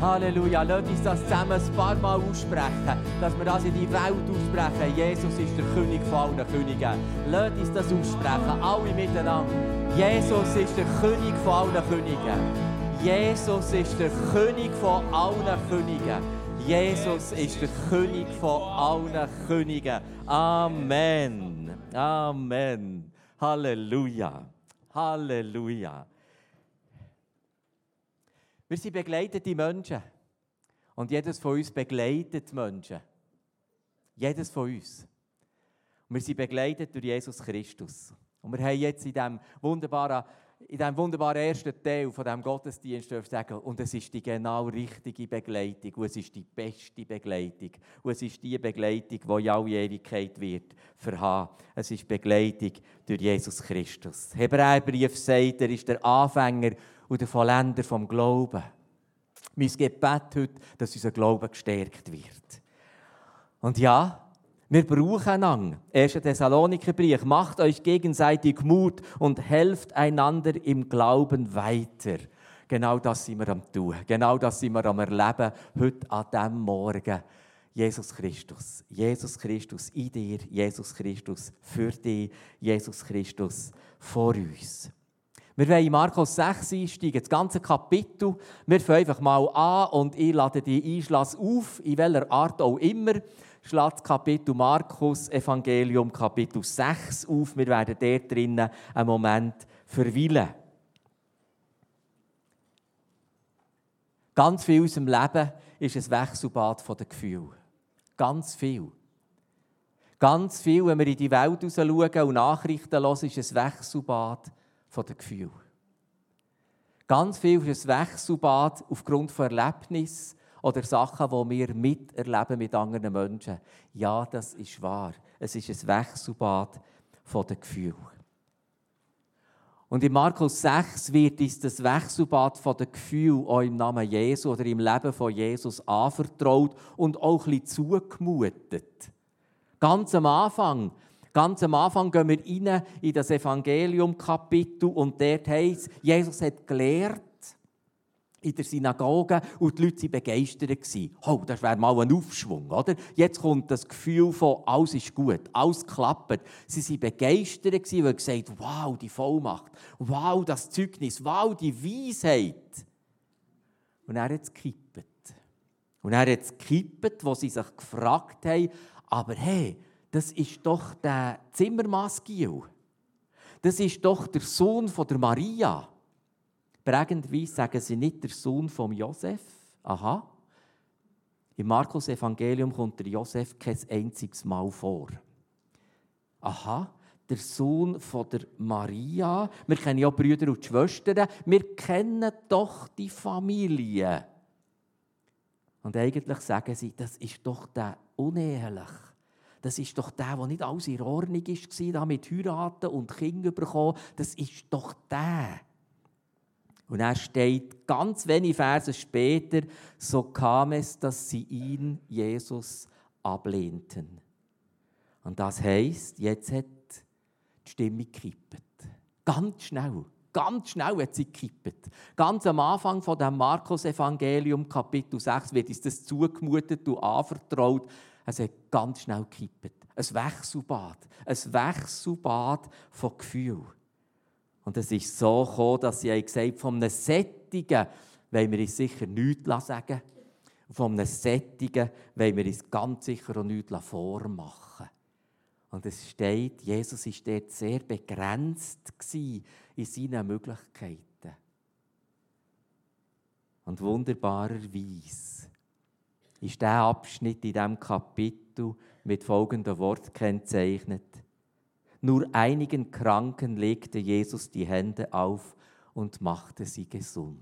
Halleluja. Lass uns das zusammen ein paar Mal aussprechen, dass wir das in die Welt aussprechen. Jesus ist der König von allen Königen. Lass uns das aussprechen, alle miteinander. Jesus ist der König von allen Königen. Jesus ist der König von allen Königen. Jesus ist der König von allen Königen. Amen. Amen. Halleluja. Halleluja. Wir sind begleitete Menschen. Und jedes von uns begleitet Menschen. Jedes von uns. Und wir sind begleitet durch Jesus Christus. Und wir haben jetzt in diesem wunderbaren, in diesem wunderbaren ersten Teil von diesem Gottesdienst sagen, und es ist die genau richtige Begleitung. Und es ist die beste Begleitung. Und es ist die Begleitung, die in alle Ewigkeit wird verhaben. Es ist Begleitung durch Jesus Christus. Hebräerbrief sagt, er ist der Anfänger und der Vollender vom Glauben. Mein Gebet heute, dass unser Glaube gestärkt wird. Und ja, wir brauchen einander. 1. Thessalonikerbrief. Macht euch gegenseitig Mut und helft einander im Glauben weiter. Genau das sind wir am tun. Genau das sind wir am erleben heute an diesem Morgen. Jesus Christus. Jesus Christus in dir. Jesus Christus für dich. Jesus Christus vor uns. Wir wollen in Markus 6 einsteigen, das ganze Kapitel. Wir fangen einfach mal an und ich lade die Einschlass auf, in welcher Art auch immer. Schlag das Kapitel Markus, Evangelium, Kapitel 6 auf. Wir werden dort drinnen einen Moment verweilen. Ganz viel in unserem Leben ist ein Wechselbad von den Gefühlen. Ganz viel. Ganz viel, wenn wir in die Welt schauen und Nachrichten hören, ist ein Wechselbad von den Gefühlen. Ganz viel ist ein Wechselbad aufgrund von Erlebnissen oder Sachen, die wir miterleben mit anderen Menschen. Ja, das ist wahr. Es ist ein Wechselbad von den Gefühlen. Und in Markus 6 wird uns das Wechselbad von den Gefühlen auch im Namen Jesu oder im Leben von Jesus anvertraut und auch ein bisschen zugemutet. Ganz am Anfang Ganz am Anfang gehen wir rein in das Evangelium-Kapitel und dort heißt Jesus hat gelehrt in der Synagoge und die Leute waren begeistert. Oh, das wäre mal ein Aufschwung, oder? Jetzt kommt das Gefühl von, alles ist gut, alles klappt. Sie waren begeistert, weil gesagt wow, die Vollmacht, wow, das Zeugnis, wow, die Weisheit. Und er hat es gekippt. Und er hat es gekippt, wo sie sich gefragt haben, aber hey, das ist doch der Zimmermaskiel. Das ist doch der Sohn von der Maria. Prägendweise sagen sie nicht der Sohn von Josef. Aha. Im Markus Evangelium kommt der Josef kein einziges Mal vor. Aha, der Sohn von der Maria. Wir kennen ja Brüder und Schwestern. Wir kennen doch die Familie. Und eigentlich sagen sie, das ist doch der uneheliche das ist doch der, der nicht alles in Ordnung war, da mit Heiraten und Kinder bekommen. Das ist doch der. Und er steht ganz wenige Verse später, so kam es, dass sie ihn, Jesus, ablehnten. Und das heißt, jetzt hat die Stimme gekippt. Ganz schnell. Ganz schnell hat sie gekippt. Ganz am Anfang von dem Markus-Evangelium, Kapitel 6, wird uns das zugemutet und anvertraut. Es hat ganz schnell gekippt. Ein Wechselbad. Ein Wechselbad von Gefühl. Und es ist so gekommen, dass sie gesagt haben, von einem Sättigen wollen wir uns sicher nichts sagen. Von einem Sättigen wollen wir uns ganz sicher auch nichts vormachen. Und es steht, Jesus war dort sehr begrenzt in seinen Möglichkeiten. Und wunderbarerweise ist der Abschnitt in diesem Kapitel mit folgendem Wort kennzeichnet. Nur einigen Kranken legte Jesus die Hände auf und machte sie gesund.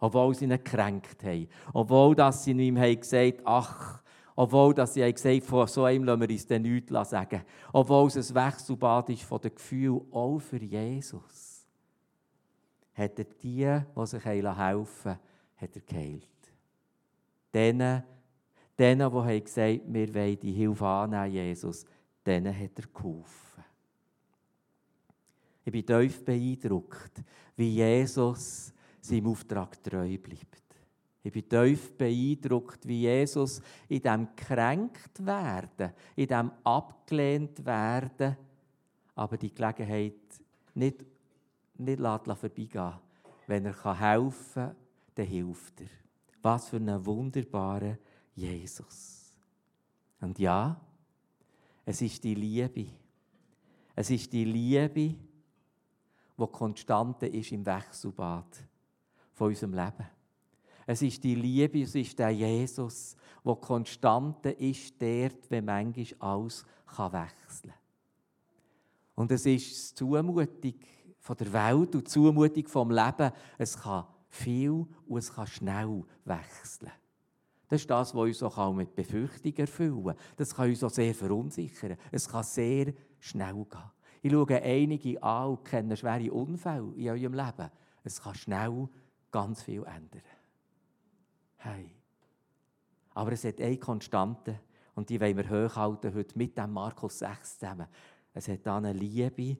Obwohl sie ihn gekränkt haben. Obwohl dass sie ihm gesagt haben, ach, obwohl dass sie gesagt haben, von so einem lassen wir uns nichts sagen. Obwohl es ein Wechselbad ist von den Gefühlen, auch für Jesus. Hat er die, die sich helfen wollten, hat er geheilt. Denen, denen die gesagt haben, wir wollen die Hilfe annehmen, Jesus, denen hat er geholfen. Ich bin tief beeindruckt, wie Jesus seinem Auftrag treu bleibt. Ich bin tief beeindruckt, wie Jesus in dem kränkt werden, in dem abgelehnt werden, aber die Gelegenheit nicht, nicht vorbeigehen Wenn er helfen kann, dann hilft er. Was für ein wunderbarer Jesus. Und ja, es ist die Liebe. Es ist die Liebe, die konstante ist im Wechselbad von unserem Leben. Es ist die Liebe, es ist der Jesus, der konstante ist dort, wenn manchmal alles wechseln kann. Und es ist die Zumutung von der Welt und die Zumutung vom Leben. Es kann viel und es kann schnell wechseln. Das ist das, was uns auch mit Befürchtung erfüllen. Das kann uns auch sehr verunsichern. Es kann sehr schnell gehen. Ich schaue einige an und kenne schwere Unfälle in eurem Leben. Es kann schnell ganz viel ändern. Hey. Aber es hat eine Konstante und die wollen wir hochhalten heute mit dem Markus 6 zusammen. Es hat eine Liebe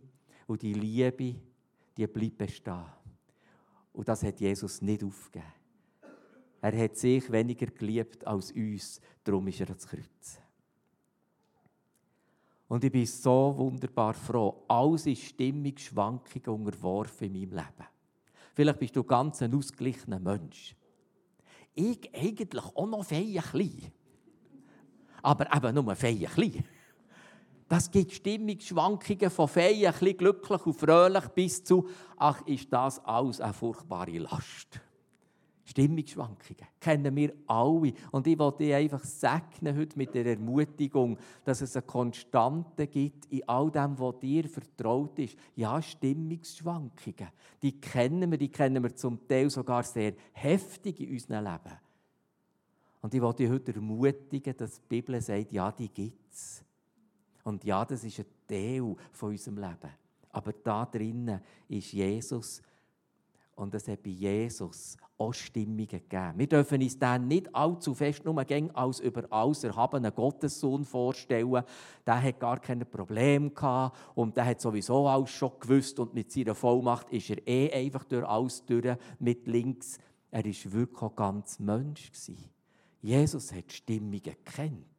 und die Liebe, die bleibt bestehen. Und das hat Jesus nicht aufgegeben. Er hat sich weniger geliebt als uns, darum ist er ans Kreuz. Und ich bin so wunderbar froh. Alles ist Stimmungsschwankungen unterworfen in meinem Leben. Vielleicht bist du ganz ein ausgeglichener Mensch. Ich eigentlich auch noch fein klein. Aber eben nur fein klein. Das gibt Stimmungsschwankungen von fein, glücklich und fröhlich bis zu, ach, ist das alles eine furchtbare Last. Stimmungsschwankungen kennen wir alle. Und ich wollte dich einfach segnen heute mit der Ermutigung, dass es eine Konstante gibt in all dem, was dir vertraut ist. Ja, Stimmungsschwankungen, die kennen wir, die kennen wir zum Teil sogar sehr heftig in unserem Leben. Und ich wollte dich heute ermutigen, dass die Bibel sagt, ja, die gibt es. Und ja, das ist ein Teil von unserem Leben. Aber da drinnen ist Jesus. Und es hat bei Jesus auch Stimmungen gegeben. Wir dürfen uns dann nicht allzu fest nur als über alles erhabenen Gottessohn vorstellen. Der hat gar keine Probleme gehabt und der hat sowieso alles schon gewusst und mit seiner Vollmacht ist er eh einfach durch alles durch mit links. Er war wirklich auch ganz Mensch. Jesus hat Stimmungen gekannt.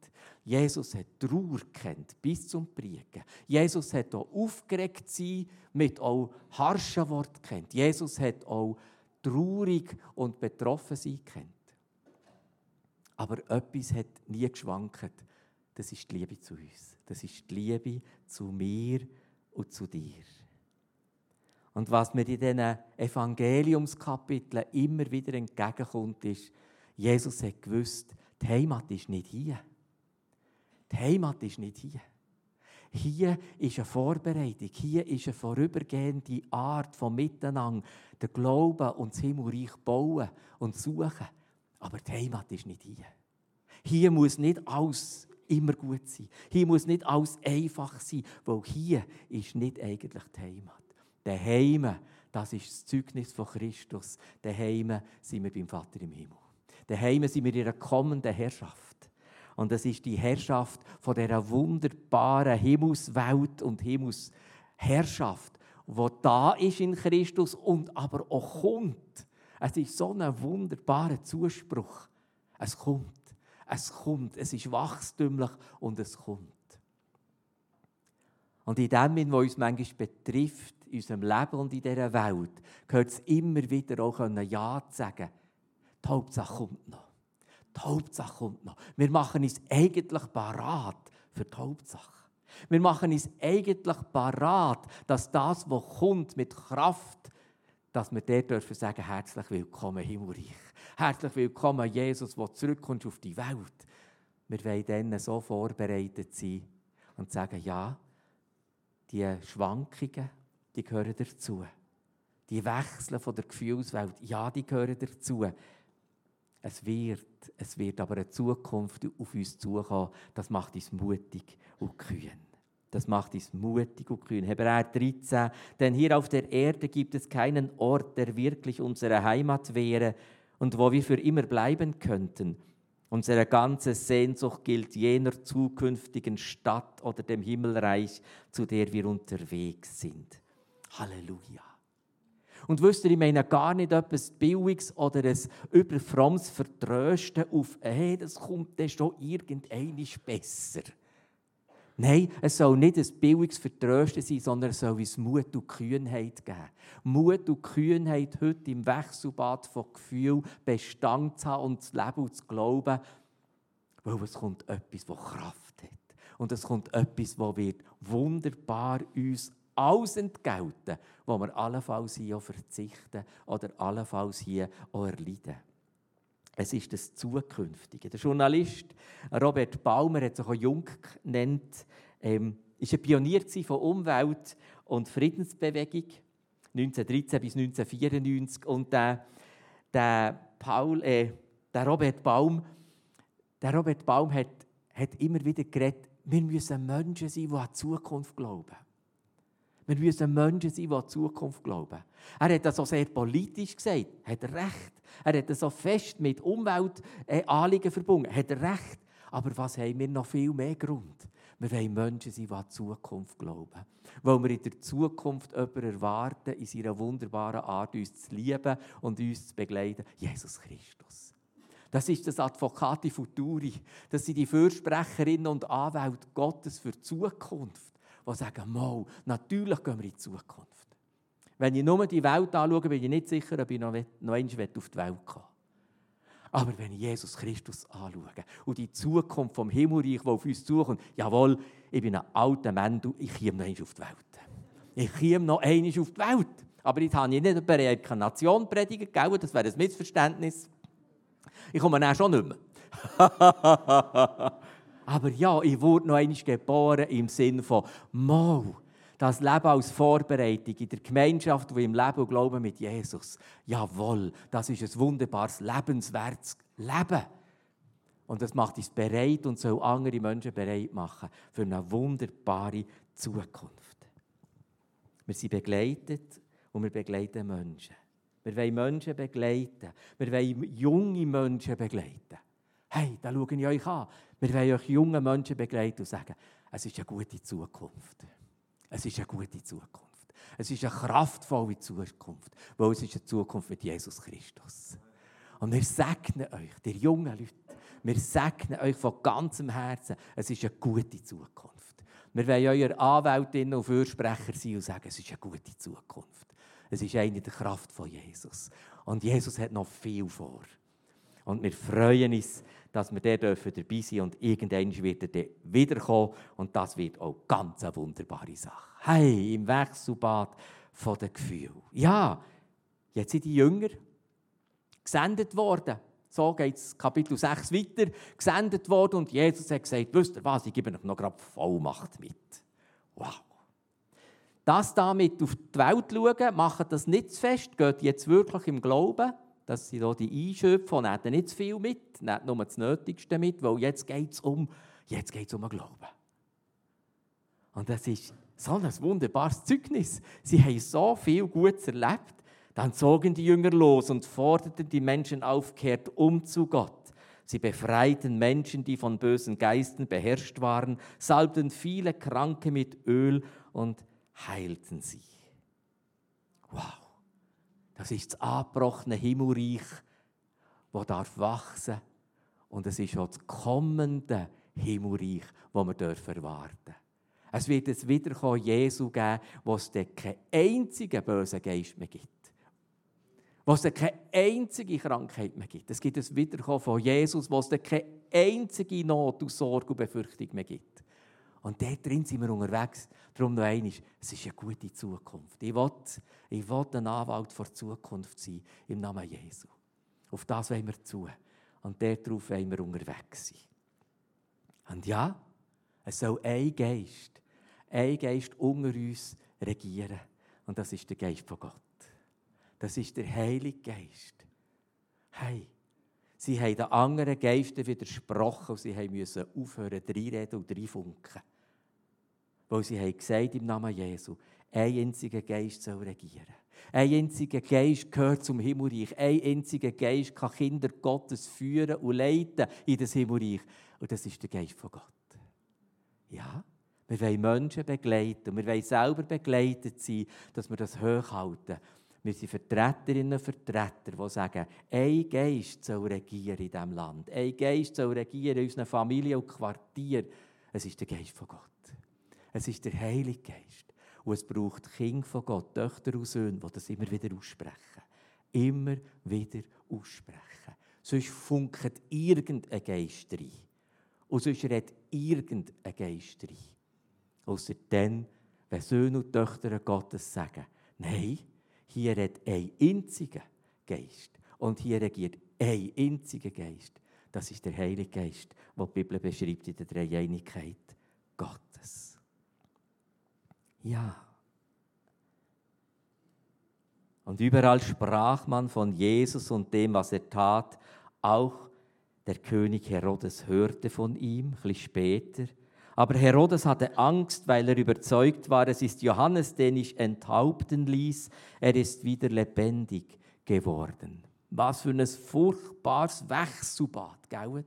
Jesus hat Trauer kennt bis zum Priegen. Jesus hat auch aufgeregt sein mit auch harschen Worten kennt. Jesus hat auch traurig und betroffen sein kennt. Aber etwas hat nie geschwankt. Das ist die Liebe zu uns. Das ist die Liebe zu mir und zu dir. Und was mir in diesen Evangeliumskapiteln immer wieder entgegenkommt, ist, Jesus hat gewusst, die Heimat ist nicht hier. Die Heimat ist nicht hier. Hier ist eine Vorbereitung, hier ist eine vorübergehende Art von Miteinander, der Glauben und das Himmelreich bauen und suchen. Aber die Heimat ist nicht hier. Hier muss nicht alles immer gut sein. Hier muss nicht alles einfach sein, weil hier ist nicht eigentlich die Heimat. Der Heime, das ist das Zeugnis von Christus. Der Heime sind wir beim Vater im Himmel. Der Heime sind wir in einer kommenden Herrschaft. Und das ist die Herrschaft von der wunderbaren Himmelswelt und Himmelsherrschaft, wo da ist in Christus und aber auch kommt. Es ist so ein wunderbarer Zuspruch. Es kommt, es kommt, es ist wachstümlich und es kommt. Und in dem, was uns manchmal betrifft, in unserem Leben und in dieser Welt, gehört es immer wieder auch Ja zu sagen. Die Hauptsache kommt noch. Die Hauptsache kommt noch. Wir machen uns eigentlich parat für die Hauptsache. Wir machen uns eigentlich parat, dass das, was kommt mit Kraft, dass wir dort dürfen sagen, herzlich willkommen, Himmelreich. Herzlich willkommen, Jesus, der zurückkommt auf die Welt. Wir wollen dann so vorbereitet sein und sagen, ja, die Schwankungen, die gehören dazu. Die Wechsel von der Gefühlswelt, ja, die gehören dazu. Es wird, es wird aber eine Zukunft auf uns zukommen. Das macht uns mutig und kühn. Das macht uns mutig und kühn. Hebräer 13. Denn hier auf der Erde gibt es keinen Ort, der wirklich unsere Heimat wäre und wo wir für immer bleiben könnten. Unsere ganze Sehnsucht gilt jener zukünftigen Stadt oder dem Himmelreich, zu der wir unterwegs sind. Halleluja. Und wisst ihr, ich meine gar nicht etwas Billiges oder ein überfrommes Vertrösten auf, hey, das kommt dann schon irgendein besser. Nein, es soll nicht ein billiges Vertrösten sein, sondern es soll uns Mut und Kühnheit geben. Mut und Kühnheit heute im Wechselbad von Gefühl Bestand zu haben und zu leben und zu glauben, weil es kommt etwas, das Kraft hat. Und es kommt etwas, das wird wunderbar uns alles entgelten, wo wir allenfalls hier auch verzichten oder allenfalls hier auch erleiden. Es ist das Zukünftige. Der Journalist Robert Baumer hat sich auch Jung genannt, ähm, ist ein Pionier von Umwelt- und Friedensbewegung 1913 bis 1994 und der, der, Paul, äh, der Robert Baum, der Robert Baum hat, hat immer wieder geredet, wir müssen Menschen sein, die an die Zukunft glauben. Wir müssen Menschen sein, die an die Zukunft glauben. Er hat das auch sehr politisch gesagt, hat recht. Er hat das so fest mit Umweltanliegen verbunden, hat recht. Aber was haben wir noch viel mehr Grund? Wir wollen Menschen sein, die an die Zukunft glauben. Weil wir in der Zukunft jemanden erwarten, in seiner wunderbaren Art uns zu lieben und uns zu begleiten. Jesus Christus. Das ist das Advocati Futuri. Das sind die Fürsprecherinnen und Anwälte Gottes für die Zukunft die sagen, mal, natürlich gehen wir in die Zukunft. Wenn ich nur die Welt anschaue, bin ich nicht sicher, ob ich noch, noch einmal auf die Welt komme. Aber wenn ich Jesus Christus anschaue und die Zukunft vom Himmelreich, die auf uns zukommt, jawohl, ich bin ein alter Mensch, ich komme noch einmal auf die Welt. Ich komme noch einmal auf die Welt. Aber jetzt habe ich nicht über Reinkarnation predigen, das wäre ein Missverständnis. Ich komme dann schon nicht mehr. Aber ja, ich wurde noch einmal geboren im Sinne von Mal. Das Leben als Vorbereitung in der Gemeinschaft, wo im Leben und Glauben mit Jesus. Jawohl, das ist ein wunderbares, lebenswertes Leben. Und das macht uns bereit und soll andere Menschen bereit machen für eine wunderbare Zukunft. Wir sind begleitet und wir begleiten Menschen. Wir wollen Menschen begleiten. Wir wollen junge Menschen begleiten. Hey, da schaue ich euch an. Wir wollen euch junge Menschen begleiten und sagen, es ist eine gute Zukunft. Es ist eine gute Zukunft. Es ist eine kraftvolle Zukunft, weil es ist eine Zukunft mit Jesus Christus. Und wir segnen euch, die jungen Leute, wir segnen euch von ganzem Herzen, es ist eine gute Zukunft. Wir wollen eure Anwältinnen und Fürsprecher sein und sagen, es ist eine gute Zukunft. Es ist eine der Kraft von Jesus. Und Jesus hat noch viel vor. Und wir freuen uns, dass wir der dabei sein dürfen und irgendwann wird er wiederkommen und das wird auch ganz eine wunderbare Sache. Hey, im Wechselbad von den Gefühlen. Ja, jetzt sind die Jünger gesendet worden. So geht es Kapitel 6 weiter. Gesendet worden und Jesus hat gesagt, wisst ihr was, ich gebe euch noch gerade Vollmacht mit. Wow. Das damit auf die Welt schauen, macht das nicht zu fest, geht jetzt wirklich im Glauben. Das sind hier die Einschöpfe und nehmen nicht zu viel mit, nehmen nur das Nötigste mit, weil jetzt geht es um, jetzt geht's um den Glauben. Und das ist so ein wunderbares Zeugnis. Sie haben so viel Gutes erlebt. Dann zogen die Jünger los und forderten die Menschen auf, um zu Gott. Sie befreiten Menschen, die von bösen Geisten beherrscht waren, salbten viele Kranke mit Öl und heilten sie. Wow. Das ist das angebrochene Himmelreich, das darf wachsen und es ist auch das kommende Himmelreich, das wir dürfen erwarten Es wird ein Wiederkommen Jesu geben, wo es keinen einzigen bösen Geist mehr gibt. Wo es keine einzige Krankheit mehr gibt. Es gibt ein Wiederkommen von Jesus, wo es keine einzige Not und Sorge und Befürchtung mehr gibt. Und dort drin sind wir unterwegs. Darum noch einmal, es ist eine gute Zukunft. Ich will, ich will ein Anwalt vor Zukunft sein, im Namen Jesu. Auf das wollen wir zu. Und darauf wollen wir unterwegs sein. Und ja, es soll ein Geist, ein Geist unter uns regieren. Und das ist der Geist von Gott. Das ist der Heilige Geist. Hey, sie haben den anderen Geistern widersprochen und sie mussten aufhören, reinreden und reinfunken. Weil sie haben gesagt im Namen Jesu, ein einziger Geist soll regieren. Ein einziger Geist gehört zum Himmelreich. Ein einziger Geist kann Kinder Gottes führen und leiten in das Himmelreich. Und das ist der Geist von Gott. Ja, wir wollen Menschen begleiten. Wir wollen selber begleitet sein, dass wir das hochhalten. Wir sind Vertreterinnen und Vertreter, die sagen, ein Geist soll regieren in diesem Land. Ein Geist soll regieren in unseren Familien und Quartieren. Es ist der Geist von Gott. Es ist der Heilige Geist. Und es braucht Kinder von Gott, Töchter und Söhne, die das immer wieder aussprechen. Immer wieder aussprechen. Sonst funkt irgendein Geist rein. Und sonst redet irgendein Geist rein. Außer dann, wenn Söhne und Töchter Gottes sagen, nein, hier redet ein einziger Geist. Und hier regiert ein einziger Geist. Das ist der Heilige Geist, den die Bibel beschreibt in der Dreieinigkeit Gottes. Ja. Und überall sprach man von Jesus und dem, was er tat. Auch der König Herodes hörte von ihm, ein bisschen später. Aber Herodes hatte Angst, weil er überzeugt war, es ist Johannes, den ich enthaupten ließ. Er ist wieder lebendig geworden. Was für ein furchtbares Wechselbad, gell?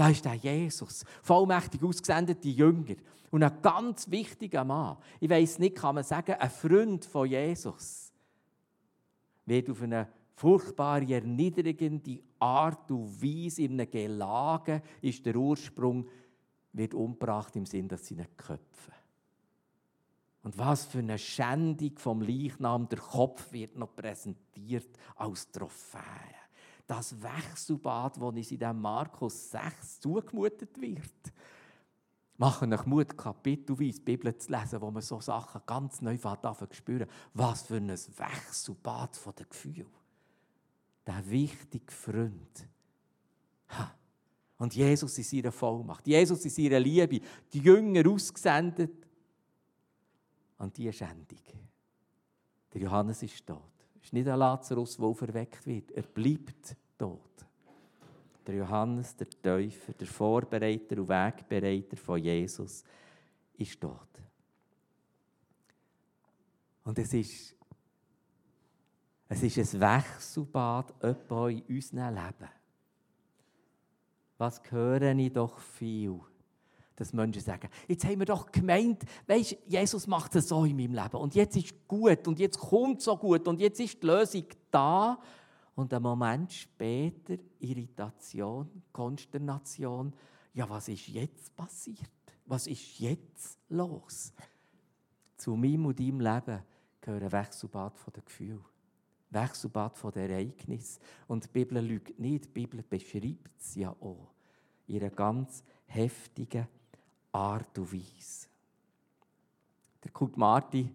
Da ist der Jesus, vollmächtig ausgesendete Jünger und ein ganz wichtiger Mann. Ich weiß nicht, kann man sagen, ein Freund von Jesus wird auf eine furchtbare, erniedrigende Art und Weise in einem Gelage ist der Ursprung, wird umgebracht im Sinn, dass sie ihn. Und was für eine Schändung vom Leichnam, der Kopf wird noch präsentiert als Trophäe. Das Wechselbad, das uns in Markus 6 zugemutet wird. Machen euch Mut, kapitelweise die Bibel zu lesen, wo man so Sachen ganz neu spüren Was für ein Wechselbad von den Gefühlen der wichtige Freund. Ha. Und Jesus in seiner Vollmacht, Jesus in seiner Liebe, die Jünger ausgesendet. Und diese Schändung. Der Johannes ist tot. Es ist nicht ein Lazarus, der verweckt wird. Er bleibt tot. Der Johannes, der Täufer, der Vorbereiter und Wegbereiter von Jesus, ist tot. Und es ist es ist ein Wechselbad in unserem Leben. Was höre ich doch viel, dass Menschen sagen, jetzt haben wir doch gemeint, weißt, Jesus macht es so in meinem Leben und jetzt ist gut und jetzt kommt so gut und jetzt ist die Lösung da. Und einen Moment später Irritation, Konsternation. Ja, was ist jetzt passiert? Was ist jetzt los? Zu meinem und deinem Leben gehört ein Wechselbad der Gefühle. Wechselbad von der Ereignis. Und die Bibel lügt nicht, die Bibel beschreibt es ja auch. Einer ganz heftigen Art und Weise. Der Kurt Marti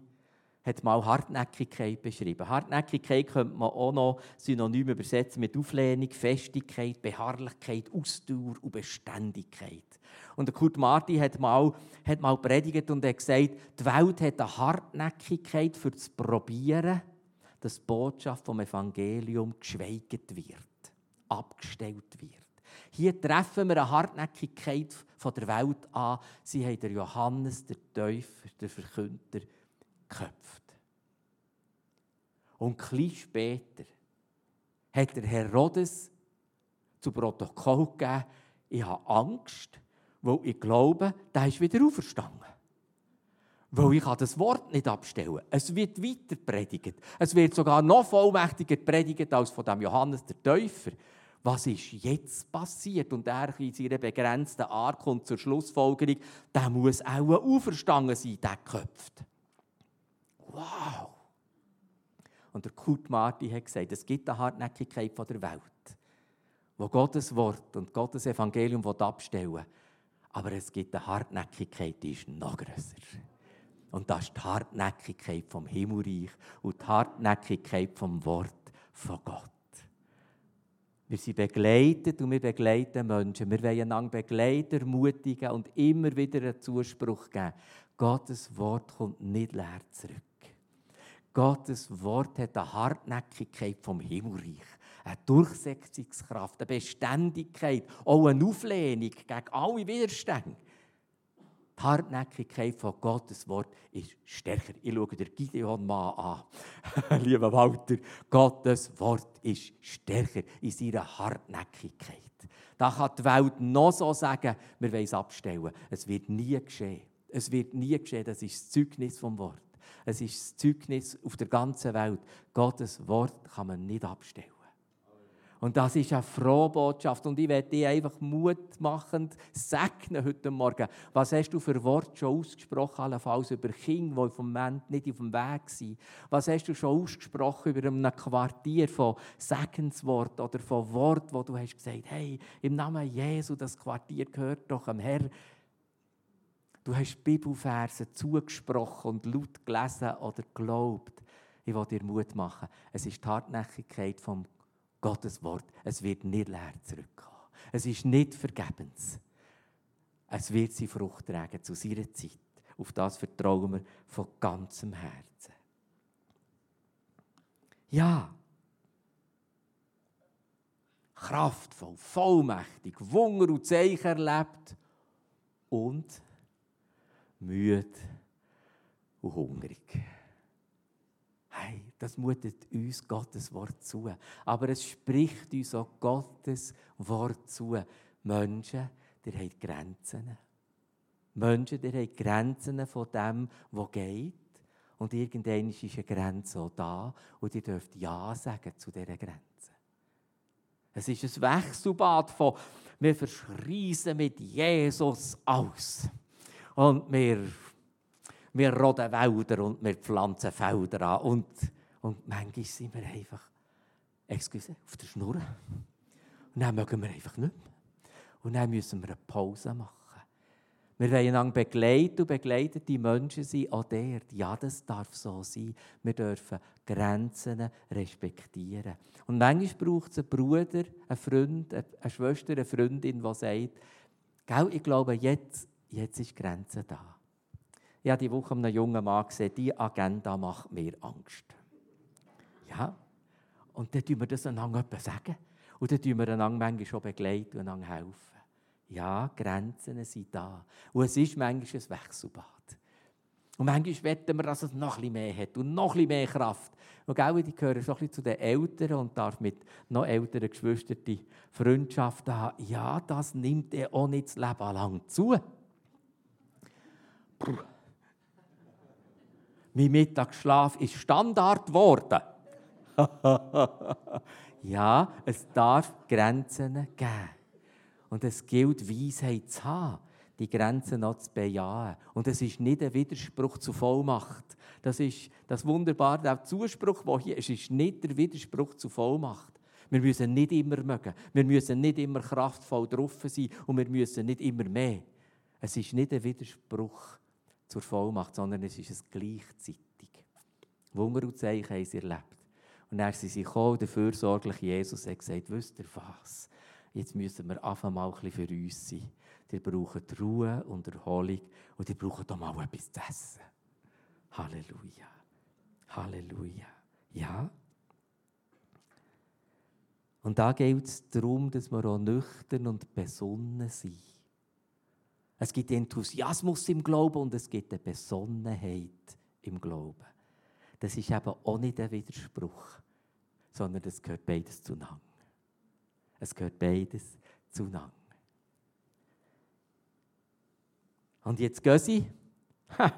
hat mal Hartnäckigkeit beschrieben. Hartnäckigkeit könnte man auch noch synonym übersetzen mit Auflehnung, Festigkeit, Beharrlichkeit, Ausdauer und Beständigkeit. Und der Kurt Marti hat mal, hat mal predigt und hat gesagt, die Welt hat eine Hartnäckigkeit für das Probieren dass die Botschaft vom Evangelium geschweigt wird, abgestellt wird. Hier treffen wir eine Hartnäckigkeit der Welt an. Sie haben der Johannes, der Täufer, der Verkünder, geköpft. Und ein später hat der Herodes zu Protokoll gegeben, ich habe Angst, weil ich glaube, der ist wieder auferstanden. Weil ich das Wort nicht abstellen. Es wird weiter predigt. Es wird sogar noch vollmächtiger predigt als von dem Johannes der Täufer. Was ist jetzt passiert? Und er in seiner begrenzten Art kommt zur Schlussfolgerung, der muss auch auferstanden sein, der köpft. Wow! Und der Kurt Marti hat gesagt, es gibt eine Hartnäckigkeit der Welt, wo Gottes Wort und Gottes Evangelium abstellen. Aber es gibt eine Hartnäckigkeit, die ist noch grösser. Und das ist die Hartnäckigkeit vom Himmelreich und die Hartnäckigkeit vom Wort von Gott. Wir sind begleitet und wir begleiten Menschen. Wir wollen einander begleiten, ermutigen und immer wieder einen Zuspruch geben. Gottes Wort kommt nicht leer zurück. Gottes Wort hat eine Hartnäckigkeit vom Himmelreich, eine Durchsetzungskraft, eine Beständigkeit, auch eine Auflehnung gegen alle Widerstände. Die Hartnäckigkeit von Gottes Wort ist stärker. Ich schaue den Gideon mal an. Lieber Walter, Gottes Wort ist stärker in seiner Hartnäckigkeit. Da kann die Welt noch so sagen, wir wollen es abstellen. Es wird nie geschehen. Es wird nie geschehen. Das ist das Zeugnis vom Wort. Es ist das Zeugnis auf der ganzen Welt. Gottes Wort kann man nicht abstellen. Und das ist eine frohe Botschaft. Und ich werde dir einfach mutmachend segnen heute Morgen. Was hast du für Worte schon ausgesprochen, allenfalls über Kinder, die vom Moment nicht auf dem Weg sind? Was hast du schon ausgesprochen über ein Quartier von Segenswort oder von Wort, wo du hast gesagt, hey, im Namen Jesu, das Quartier gehört doch am Herrn. Du hast Bibelverse zugesprochen und laut gelesen oder geglaubt. Ich will dir Mut machen. Es ist die Hartnäckigkeit vom Gottes Wort. Es wird nicht leer zurückkommen. Es ist nicht vergebens. Es wird sie Frucht tragen zu seiner Zeit. Auf das vertrauen wir von ganzem Herzen. Ja. Kraftvoll, vollmächtig, Wunder und Zeichen erlebt und müde und hungrig. Das mutet uns Gottes Wort zu. Aber es spricht uns auch Gottes Wort zu. Menschen, die haben Grenzen. Menschen, die haben Grenzen von dem, was geht. Und irgendwann ist eine Grenze auch da und ihr dürft Ja sagen zu dieser Grenze. Es ist ein Wechselbad von, wir verschreisen mit Jesus aus. Und wir wir roden Wälder und wir pflanzen Felder an. Und, und manchmal sind wir einfach, excuse, auf der Schnur. Und dann mögen wir einfach nicht mehr. Und dann müssen wir eine Pause machen. Wir wollen einander begleiten und begleitete Menschen sein, auch der. Ja, das darf so sein. Wir dürfen Grenzen respektieren. Und manchmal braucht es einen Bruder, einen Freund, eine Schwester, eine Freundin, die sagt, Gell, ich glaube, jetzt, jetzt ist Grenze da. Ich habe die Woche einem jungen Mann gesehen, die Agenda macht mir Angst. Ja. Und dann tun wir das einander sagen. Und dann tun wir einander manchmal schon begleiten und einander helfen. Ja, Grenzen sind da. Und es ist manchmal ein Wechselbad. Und manchmal wetten wir, dass es noch etwas mehr hat und noch etwas mehr Kraft. Und gell, die gehören so ein zu den Eltern und darf mit noch älteren Geschwistern die Freundschaft haben. Ja, das nimmt er auch nicht das Leben lang zu. Puh. Mein Mittagsschlaf ist Standard geworden. ja, es darf Grenzen geben. Und es gilt, Weisheit zu haben, die Grenzen noch zu bejahen. Und es ist nicht ein Widerspruch zu Vollmacht. Das ist das Wunderbare, der Zuspruch, der hier ist, ist nicht der Widerspruch zu Vollmacht. Wir müssen nicht immer mögen. Wir müssen nicht immer kraftvoll drauf sein und wir müssen nicht immer mehr. Es ist nicht ein Widerspruch zur Vollmacht, sondern es ist es gleichzeitig. Wunder und Zeichen haben sie erlebt. Und dann sind sie gekommen, der fürsorgliche Jesus hat gesagt, wisst ihr was, jetzt müssen wir einfach mal ein bisschen für uns sein. Die brauchen Ruhe und Erholung und die brauchen doch mal etwas zu essen. Halleluja. Halleluja. Ja. Und da geht es darum, dass wir auch nüchtern und besonnen sind. Es gibt Enthusiasmus im Glauben und es gibt eine Besonnenheit im Glauben. Das ist eben auch nicht ein Widerspruch, sondern es gehört beides zueinander. Es gehört beides zueinander. Und jetzt gehen sie. Ha.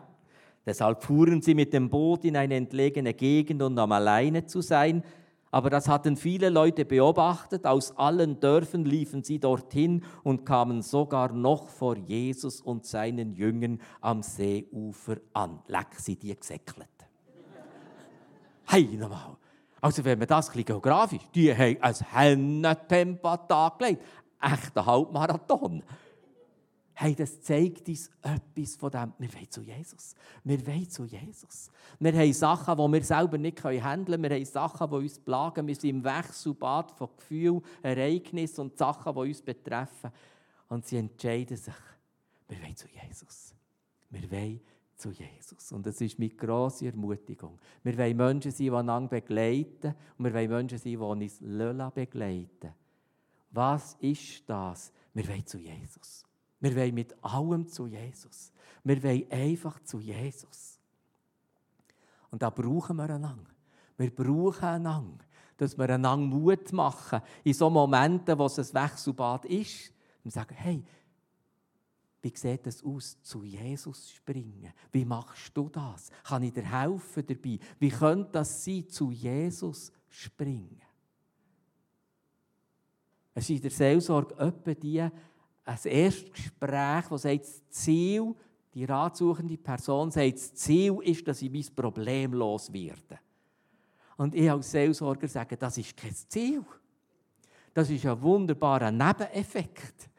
Deshalb fuhren sie mit dem Boot in eine entlegene Gegend, um am alleine zu sein. Aber das hatten viele Leute beobachtet. Aus allen Dörfern liefen sie dorthin und kamen sogar noch vor Jesus und seinen Jüngern am Seeufer an. Leck sie die gesäckelt. Hey, nochmal. Also wenn man das ein geografisch, die haben ein Hennentempo an Tag gelegt. Echter Halbmarathon. Hey, das zeigt uns etwas von dem. Wir wollen zu Jesus. Wir wollen zu Jesus. Wir haben Sachen, die wir selber nicht handeln können. Wir haben Sachen, die uns plagen. Wir sind im Wechselbad von Gefühlen, Ereignissen und Sachen, die uns betreffen. Und sie entscheiden sich, wir wollen zu Jesus. Wir wollen zu Jesus. Und das ist mit grosser Ermutigung. Wir wollen Menschen sein, die einander begleiten. Und wir wollen Menschen sein, die uns begleiten Was ist das? Wir wollen zu Jesus. Wir wollen mit allem zu Jesus. Wir wollen einfach zu Jesus. Und da brauchen wir einander. Wir brauchen einander, dass wir einander Mut machen in so Momenten, wo es ein Wechselbad ist. Und sagen, hey, Wie sieht es aus, zu Jesus springen? Wie machst du das? Kann ich dir helfen dabei? Wie könnte das sein, zu Jesus springen? Es ist in der Seelsorge etwa die, ein erstes Gespräch, das sagt, das Ziel, die ratsuchende Person sagt, das Ziel ist, dass ich mein Problem loswerde. Und ich als Seelsorger sage, das ist kein Ziel. Das ist ein wunderbarer Nebeneffekt,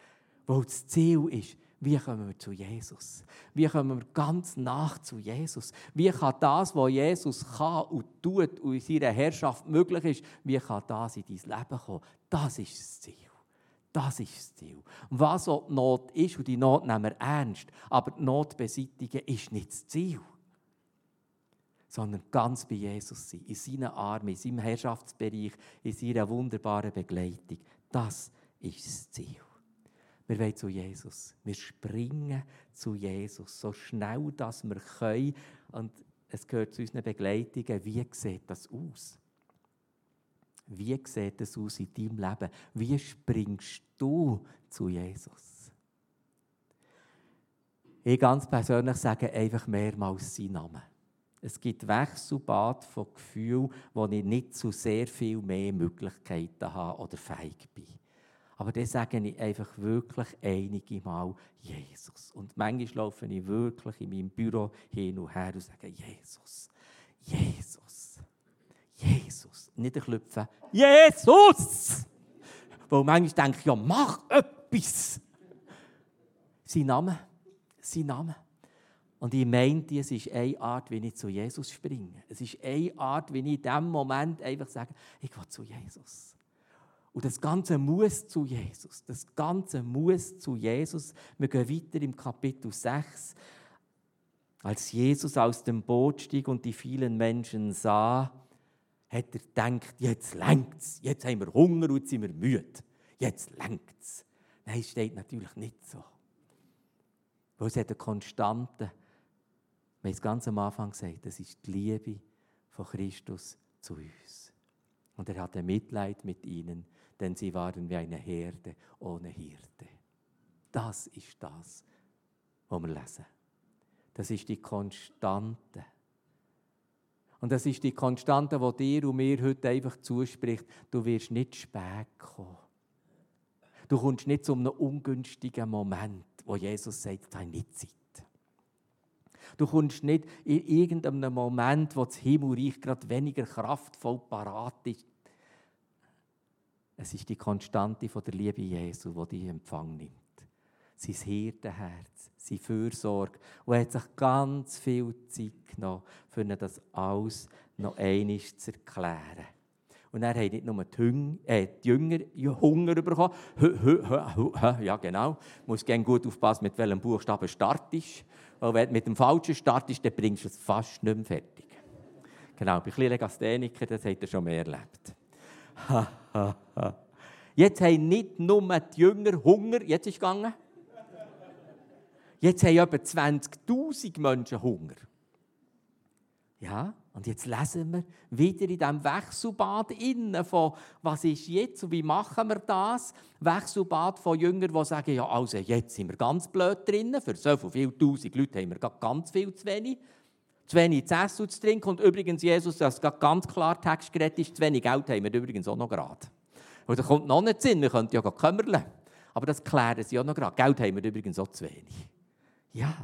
weil das Ziel ist, wie kommen wir zu Jesus? Wie kommen wir ganz nach zu Jesus? Wie kann das, was Jesus kann und tut und in seiner Herrschaft möglich ist, wie kann das in dein Leben kommen? Das ist das Ziel. Das ist das Ziel. Was auch die Not ist, und die Not nehmen wir ernst, aber die Not beseitigen ist nicht das Ziel. Sondern ganz bei Jesus sein, in seinen Armen, in seinem Herrschaftsbereich, in seiner wunderbaren Begleitung. Das ist das Ziel. Wir wollen zu Jesus. Wir springen zu Jesus, so schnell, dass wir können. Und es gehört zu unseren Begleitungen. Wie sieht das aus? Wie sieht das aus in deinem Leben? Wie springst du zu Jesus? Ich ganz persönlich sage einfach mehrmals seinen Namen. Es gibt Wechselbad von Gefühlen, wo ich nicht zu sehr viel mehr Möglichkeiten habe oder fähig bin. Aber dann sage ich einfach wirklich einige Mal Jesus. Und manchmal laufe ich wirklich in meinem Büro hin und her und sage Jesus, Jesus, Jesus. Nicht ein Klopfen, Jesus! Weil manchmal denke ich, ja, mach etwas. Sein Name, sein Name. Und ich meinte, es ist eine Art, wie ich zu Jesus springe. Es ist eine Art, wie ich in diesem Moment einfach sage, ich will zu Jesus. Und das Ganze muss zu Jesus. Das Ganze muss zu Jesus. Wir gehen weiter im Kapitel 6. Als Jesus aus dem Boot stieg und die vielen Menschen sah, hat er gedacht, jetzt längt's, jetzt haben wir Hunger und sind wir müde. Jetzt längt's. Nein, es steht natürlich nicht so. Weil es hat eine Konstante. Wir haben es ganz am Anfang gesagt, das ist die Liebe von Christus zu uns. Und er hatte Mitleid mit ihnen, denn sie waren wie eine Herde ohne Hirte. Das ist das, was wir lesen. Das ist die Konstante. Und das ist die Konstante, die dir und mir heute einfach zuspricht. Du wirst nicht spät kommen. Du kommst nicht zu einem ungünstigen Moment, wo Jesus sagt, da habe nicht Zeit. Du kommst nicht in irgendeinem Moment, wo das Himmelreich gerade weniger kraftvoll parat ist. Es ist die Konstante von der Liebe Jesu, die in Empfang nimmt. Sein Hirtenherz, seine Fürsorge. Und er hat sich ganz viel Zeit genommen, für das alles noch einmal zu erklären. Und er hat nicht nur die, Hüng äh, die Jünger Hunger bekommen. Ja, genau. Du musst gerne gut aufpassen, mit welchem Buchstaben startest. Weil wenn du mit dem falschen startest, dann bringst du es fast nicht mehr fertig. Genau, bei kleinen Gastheniker, das hat er schon mehr erlebt. jetzt haben nicht nur die Jünger Hunger, jetzt ist es gegangen. Jetzt haben etwa 20.000 Menschen Hunger. Ja, und jetzt lesen wir wieder in diesem Wechselbad innen von, was ist jetzt und wie machen wir das? Wechselbad von Jüngern, die sagen, ja, also jetzt sind wir ganz blöd drinnen, für so viele tausend Leute haben wir ganz viel zu wenig. Zu wenig zu essen und zu trinken. Und übrigens, Jesus, das ganz klar Text ist, zu wenig Geld haben wir übrigens auch noch gerade. Und da kommt noch nicht Sinn, wir könnten ja kümmern. Aber das klären sie auch noch gerade. Geld haben wir übrigens auch zu wenig. Ja,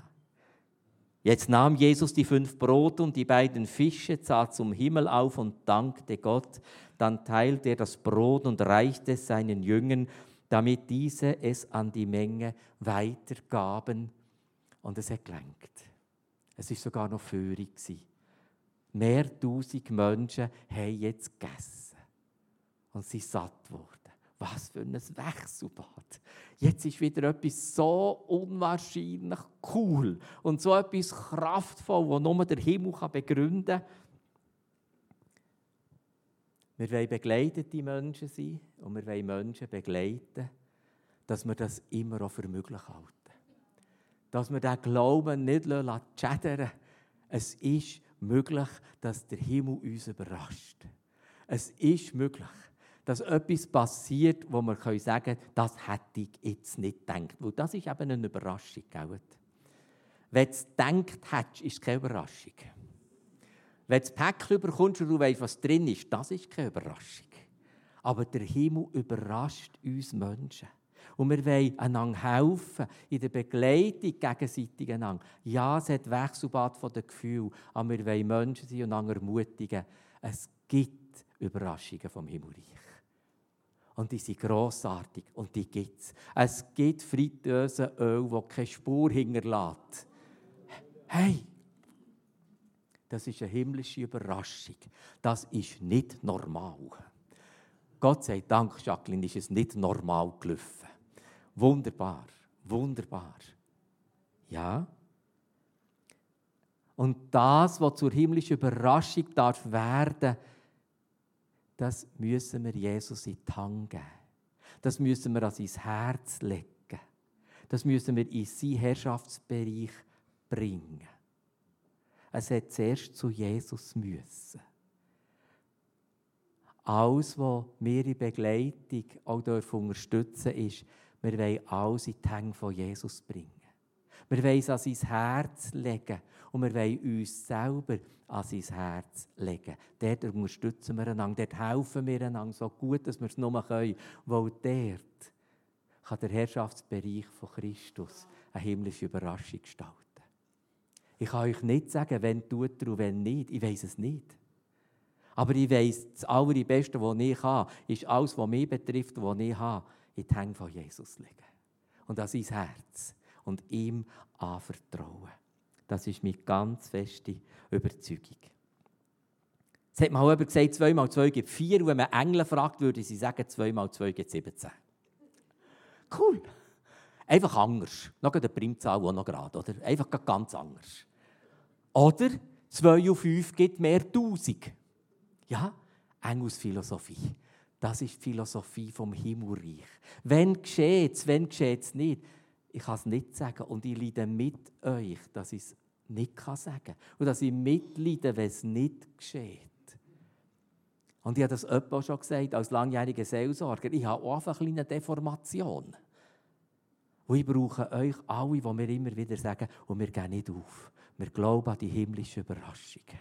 Jetzt nahm Jesus die fünf Brote und die beiden Fische, sah zum Himmel auf und dankte Gott. Dann teilte er das Brot und reichte es seinen Jüngern, damit diese es an die Menge weitergaben. Und es hat gelenkt. Es ist sogar noch Führung. Mehr tausend Menschen haben jetzt gegessen und sind satt worden. Was für ein Wechselbad. Jetzt ist wieder etwas so unwahrscheinlich cool und so etwas kraftvoll, das nur der Himmel begründen kann. Wir wollen begleitete Menschen sein und wir wollen Menschen begleiten, dass wir das immer auch für möglich halten. Dass wir den Glauben nicht schädern Es ist möglich, dass der Himmel uns überrascht. Es ist möglich, dass etwas passiert, wo wir sagen können, das hätte ich jetzt nicht gedacht. Weil das ist eben eine Überraschung. Gell? Wenn du es gedacht hättest, ist es keine Überraschung. Wenn du das Päckchen bekommst und du weißt, was drin ist, das ist keine Überraschung. Aber der Himmel überrascht uns Menschen. Und wir wollen einander helfen, in der Begleitung gegenseitig einander. Ja, es hat Wechselbad von den Gefühlen, aber wir wollen Menschen sein und einander ermutigen. Es gibt Überraschungen vom Himmelreich. Und die sind grossartig und die gibt es. Es gibt fritöse Öl, das keine Spur hinterlässt. Hey, das ist eine himmlische Überraschung. Das ist nicht normal. Gott sei Dank, Jacqueline, ist es nicht normal gelaufen. Wunderbar, wunderbar. Ja. Und das, was zur himmlischen Überraschung darf werden, das müssen wir Jesus in die Hand geben. Das müssen wir an sein Herz legen. Das müssen wir in seinen Herrschaftsbereich bringen. Es hat zuerst zu Jesus müssen. Alles, was wir in Begleitung auch unterstützen dürfen, ist, wir wollen alles in die Hände von Jesus bringen. Wir wollen es an sein Herz legen und wir wollen uns selber an sein Herz legen. Dort unterstützen wir einander, dort helfen wir einander so gut, dass wir es nur können, weil dort kann der Herrschaftsbereich von Christus eine himmlische Überraschung gestalten. Ich kann euch nicht sagen, wenn tut er und wenn nicht. Ich weiß es nicht. Aber ich weiß, das Allerbeste, was ich habe, ist alles, was mich betrifft, was ich habe, in die Hände von Jesus legen. Und an sein Herz. Und ihm anvertrauen. Das ist meine ganz feste Überzeugung. Es hat mal jemand gesagt, 2 mal 2 gibt 4. Und wenn man Engel fragt, würde sie sagen, 2 mal 2 gibt 17. Cool. Einfach anders. Noch eine Primzahl, die noch gerade, oder? Einfach ganz anders. Oder 2 auf 5 gibt mehr 1000. Ja, Engelsphilosophie. Das ist die Philosophie vom Himmelreich. Wenn geschieht es, wenn geschieht es nicht? Ich kann es nicht sagen. Und ich leide mit euch, dass ich es nicht sagen kann. Und dass ich mitleide, wenn es nicht geschieht. Und ich habe das öppe schon gesagt, als langjähriger Seelsorger. Ich habe auch eine kleine Deformation. Und ich brauche euch alle, die mir immer wieder sagen, und wir gehen nicht auf. Wir glauben an die himmlischen Überraschungen.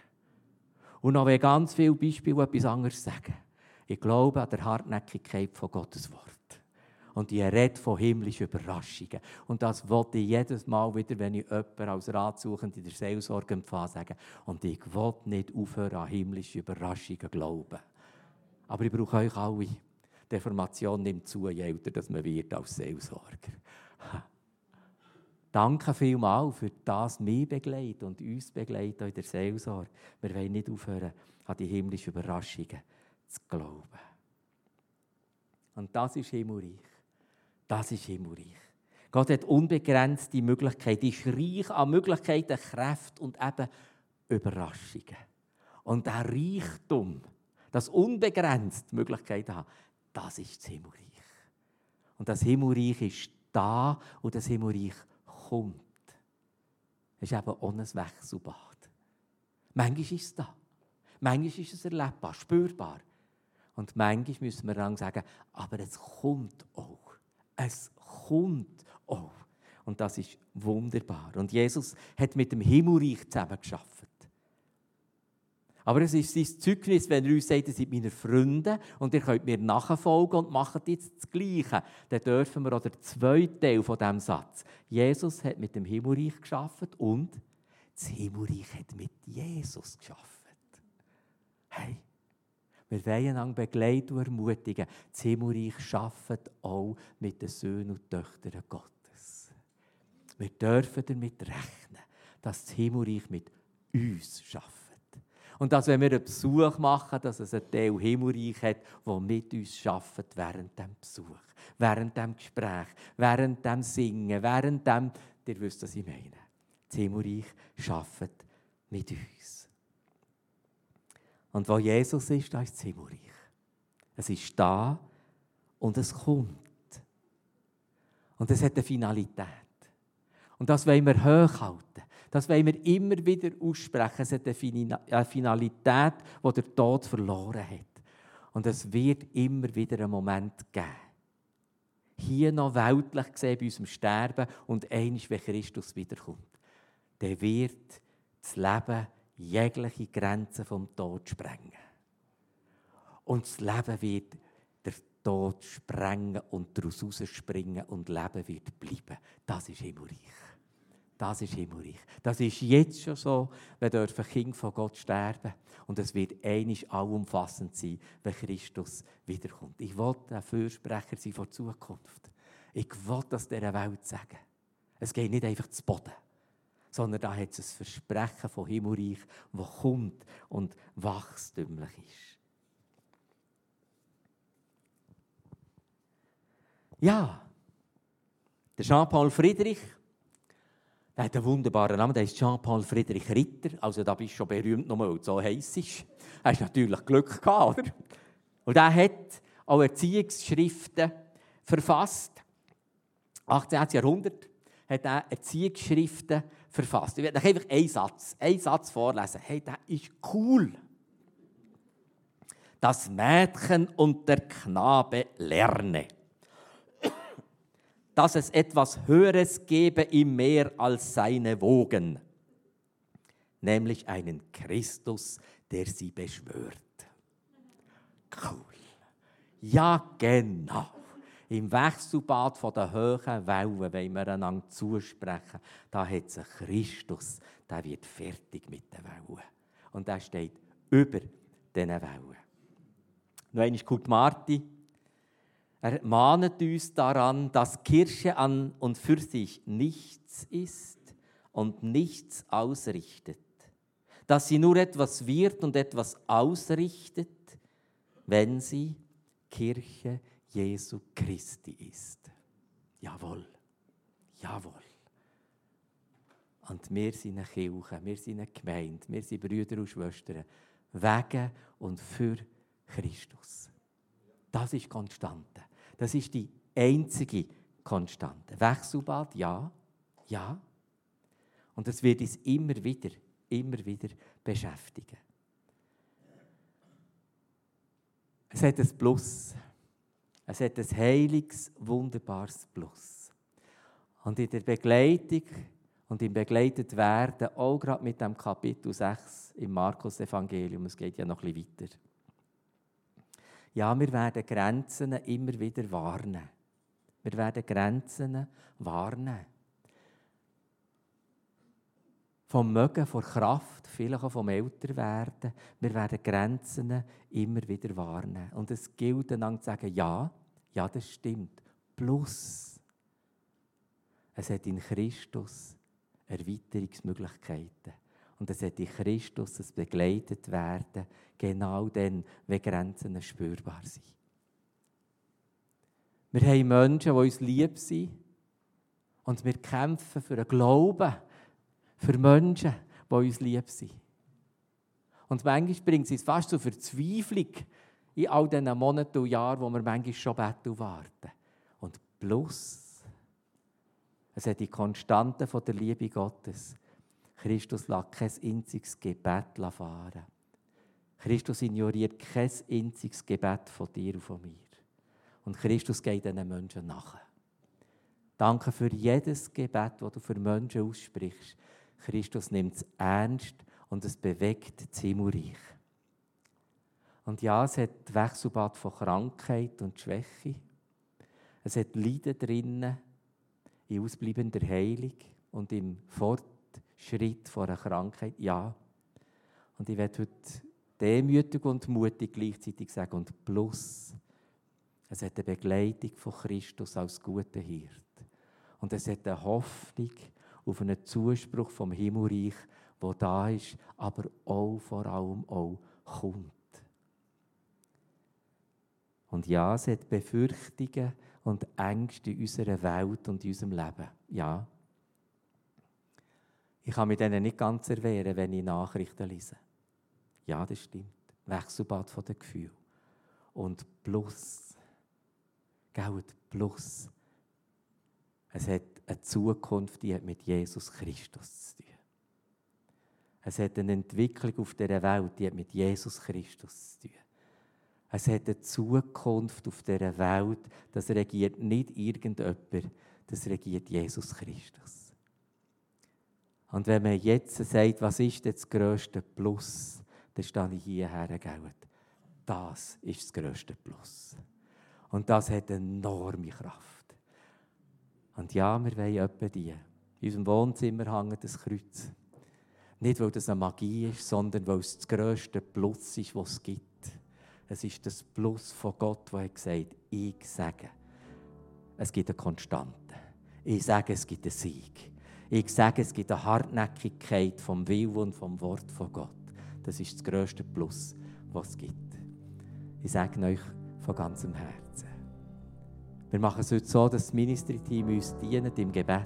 Und noch wenn ganz viele Beispiele etwas anderes sagen. Ich glaube an der Hartnäckigkeit von Gottes Wort. Und die redet von himmlischen Überraschungen. Und das wollte ich jedes Mal wieder, wenn ich jemanden als Ratsuchend in der Seelsorge empfange, sagen. Und ich will nicht aufhören, an himmlische Überraschungen glauben. Aber ich brauche euch alle. Die Information nimmt zu, je älter dass man wird als Seelsorger. Danke vielmals für das, mich begleitet und uns begleitet in der Seelsorge. Wir wollen nicht aufhören, an die himmlischen Überraschungen zu glauben. Und das ist Himmelreich. Das ist Himmelreich. Gott hat unbegrenzte Möglichkeiten, ist reich an Möglichkeiten, Kräften und eben Überraschungen. Und der Reichtum, das unbegrenzt Möglichkeiten hat, das ist das Himmelreich. Und das Himmelreich ist da und das Himmelreich kommt. Es ist eben ohne Wechselbad. Manchmal ist es da. Manchmal ist es erlebbar, spürbar. Und manchmal müssen wir dann sagen, aber es kommt auch. Es kommt auch. Und das ist wunderbar. Und Jesus hat mit dem Himmelreich zusammen geschafft. Aber es ist sein Zeugnis, wenn er uns sagt, ihr seid meine Freunde und ihr könnt mir nachfolgen und macht jetzt das Gleiche. Dann dürfen wir auch den zweiten Teil von diesem Satz. Jesus hat mit dem Himmelreich geschaffen und das Himmelreich hat mit Jesus geschaffen. Hey, wir wollen einander begleiten und ermutigen. Das Himmelreich schafft auch mit den Söhnen und Töchtern Gottes. Wir dürfen damit rechnen, dass das Himmelreich mit uns schafft. Und dass, wenn wir einen Besuch machen, dass es einen Teil Himmelreich hat, der mit uns arbeitet während dem Besuch, während dem Gespräch, während dem Singen, während dem, ihr wisst, was ich meine. Das Himmelreich arbeitet mit uns. Und wo Jesus ist, da ist das Himmelreich. Es ist da und es kommt. Und es hat eine Finalität. Und das wollen wir hochhalten. Das wollen wir immer wieder aussprechen. Es hat eine Finalität, die der Tod verloren hat. Und es wird immer wieder einen Moment geben. Hier noch weltlich gesehen bei unserem Sterben und eines, wenn Christus wiederkommt. Dann wird das Leben jegliche Grenzen vom Tod sprengen. Und das Leben wird der Tod sprengen und daraus rausspringen und Leben wird bleiben. Das ist Himmelreich. Das ist Himmelreich. Das ist jetzt schon so, wir dürfen Kind von Gott sterben. Und es wird einisch allumfassend sein, wenn Christus wiederkommt. Ich will ein Fürsprecher sein von Zukunft. Ich will das dieser Welt sagen. Es geht nicht einfach zu Boden, sondern da hat es ein Versprechen von Himmelreich, das kommt und wachstümlich ist. Ja, der Jean-Paul Friedrich, der hat einen wunderbaren Namen, der ist Jean-Paul Friedrich Ritter. Also da bist du schon berühmt, nochmal, weil so heiß ist. Er hat natürlich Glück gehabt, oder? Und er hat auch Erziehungsschriften verfasst. 18. Jahrhundert hat er Erziehungsschriften verfasst. Ich werde euch einfach einen Satz, einen Satz vorlesen. Hey, der ist cool. Das Mädchen und der Knabe lerne dass es etwas Höheres gebe im Meer als seine Wogen, nämlich einen Christus, der sie beschwört. Cool. Ja, genau. Im Wechselbad der hohen Wellen wollen wir einander zusprechen. Da hat einen Christus, der wird fertig mit den Wellen. Und der steht über diesen Wellen. Noch einmal Kurt Marti. Er mahnet uns daran, dass Kirche an und für sich nichts ist und nichts ausrichtet. Dass sie nur etwas wird und etwas ausrichtet, wenn sie Kirche Jesu Christi ist. Jawohl, jawohl. Und wir sind eine Kirche, wir sind eine Gemeinde, wir sind Brüder und Schwestern, wegen und für Christus. Das ist Konstante. Das ist die einzige Konstante. Wechselbad, ja, ja. Und das wird uns immer wieder, immer wieder beschäftigen. Es hat ein Plus. Es hat ein heiliges, wunderbares Plus. Und in der Begleitung und im begleitet werden, auch gerade mit dem Kapitel 6 im Markus-Evangelium, es geht ja noch bisschen weiter ja, wir werden Grenzen immer wieder warnen. Wir werden Grenzen warnen. Vom Mögen, von Kraft, vielleicht auch vom Älterwerden. Wir werden Grenzen immer wieder warnen. Und es gilt dann zu sagen, ja, ja, das stimmt. Plus, es hat in Christus Erweiterungsmöglichkeiten. Und es hat in Christus das begleitet werden, genau dann, wenn Grenzen spürbar sind. Wir haben Menschen, die uns lieb sind. Und wir kämpfen für einen Glauben, für Menschen, die uns lieb sind. Und manchmal bringt es fast zur Verzweiflung in all diesen Monaten und Jahren, wo wir manchmal schon beten und warten. Und plus, es hat die Konstante von der Liebe Gottes. Christus lässt kein einziges Gebet fahren. Christus ignoriert kein einziges Gebet von dir und von mir. Und Christus geht diesen Menschen nach. Danke für jedes Gebet, das du für Menschen aussprichst. Christus nimmt es ernst und es bewegt das. Und ja, es hat Wechselbad von Krankheit und Schwäche. Es hat Leiden drinnen, in ausbleibender Heilung und im Fortschritt von einer Krankheit. Ja. Und ich werde heute demütig und mutig gleichzeitig sagen. Und plus, es hat eine Begleitung von Christus als guter Hirt. Und es hat eine Hoffnung auf einen Zuspruch vom Himmelreich, wo da ist, aber auch vor allem auch kommt. Und ja, es hat Befürchtungen und Ängste in unserer Welt und in unserem Leben. Ja. Ich kann mich denen nicht ganz erwehren, wenn ich Nachrichten lese. Ja, das stimmt. Wechselbad von den Gefühlen. Und plus, Geld plus, es hat eine Zukunft, die hat mit Jesus Christus zu tun. Es hat eine Entwicklung auf dieser Welt, die hat mit Jesus Christus zu tun. Es hat eine Zukunft auf dieser Welt. Das regiert nicht irgendjemand, das regiert Jesus Christus. Und wenn man jetzt sagt, was ist das grösste Plus, dann stehe ich hierher, gell? Das ist das grösste Plus. Und das hat enorme Kraft. Und ja, wir wollen etwa die. In unserem Wohnzimmer hängt das Kreuz. Nicht, weil das eine Magie ist, sondern weil es das grösste Plus ist, was es gibt. Es ist das Plus von Gott, der gesagt hat, ich sage, es gibt eine Konstante. Ich sage, es gibt einen Sieg. Ich sage, es gibt eine Hartnäckigkeit vom Willen und vom Wort von Gott. Das ist das grösste Plus, was es gibt. Ich sage euch von ganzem Herzen. Wir machen es heute so, dass das Ministry-Team uns dient im Gebet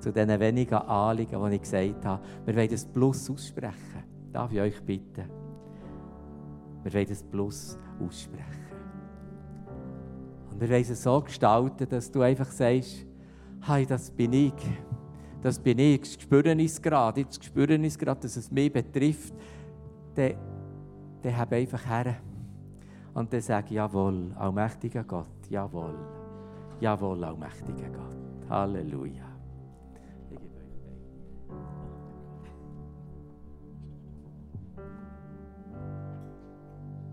zu diesen wenigen Anliegen, die ich gesagt habe. Wir wollen das Plus aussprechen. Darf ich euch bitten? Wir wollen das Plus aussprechen. Und wir wollen es so gestalten, dass du einfach sagst, hey, das bin ich. Das bin ich. Ich spüre es gerade. Jetzt spüre ich es gerade, dass es mich betrifft. Dann, dann habe einfach her. Und dann sage ich, jawohl, allmächtiger Gott, jawohl. Jawohl, allmächtiger Gott. Halleluja.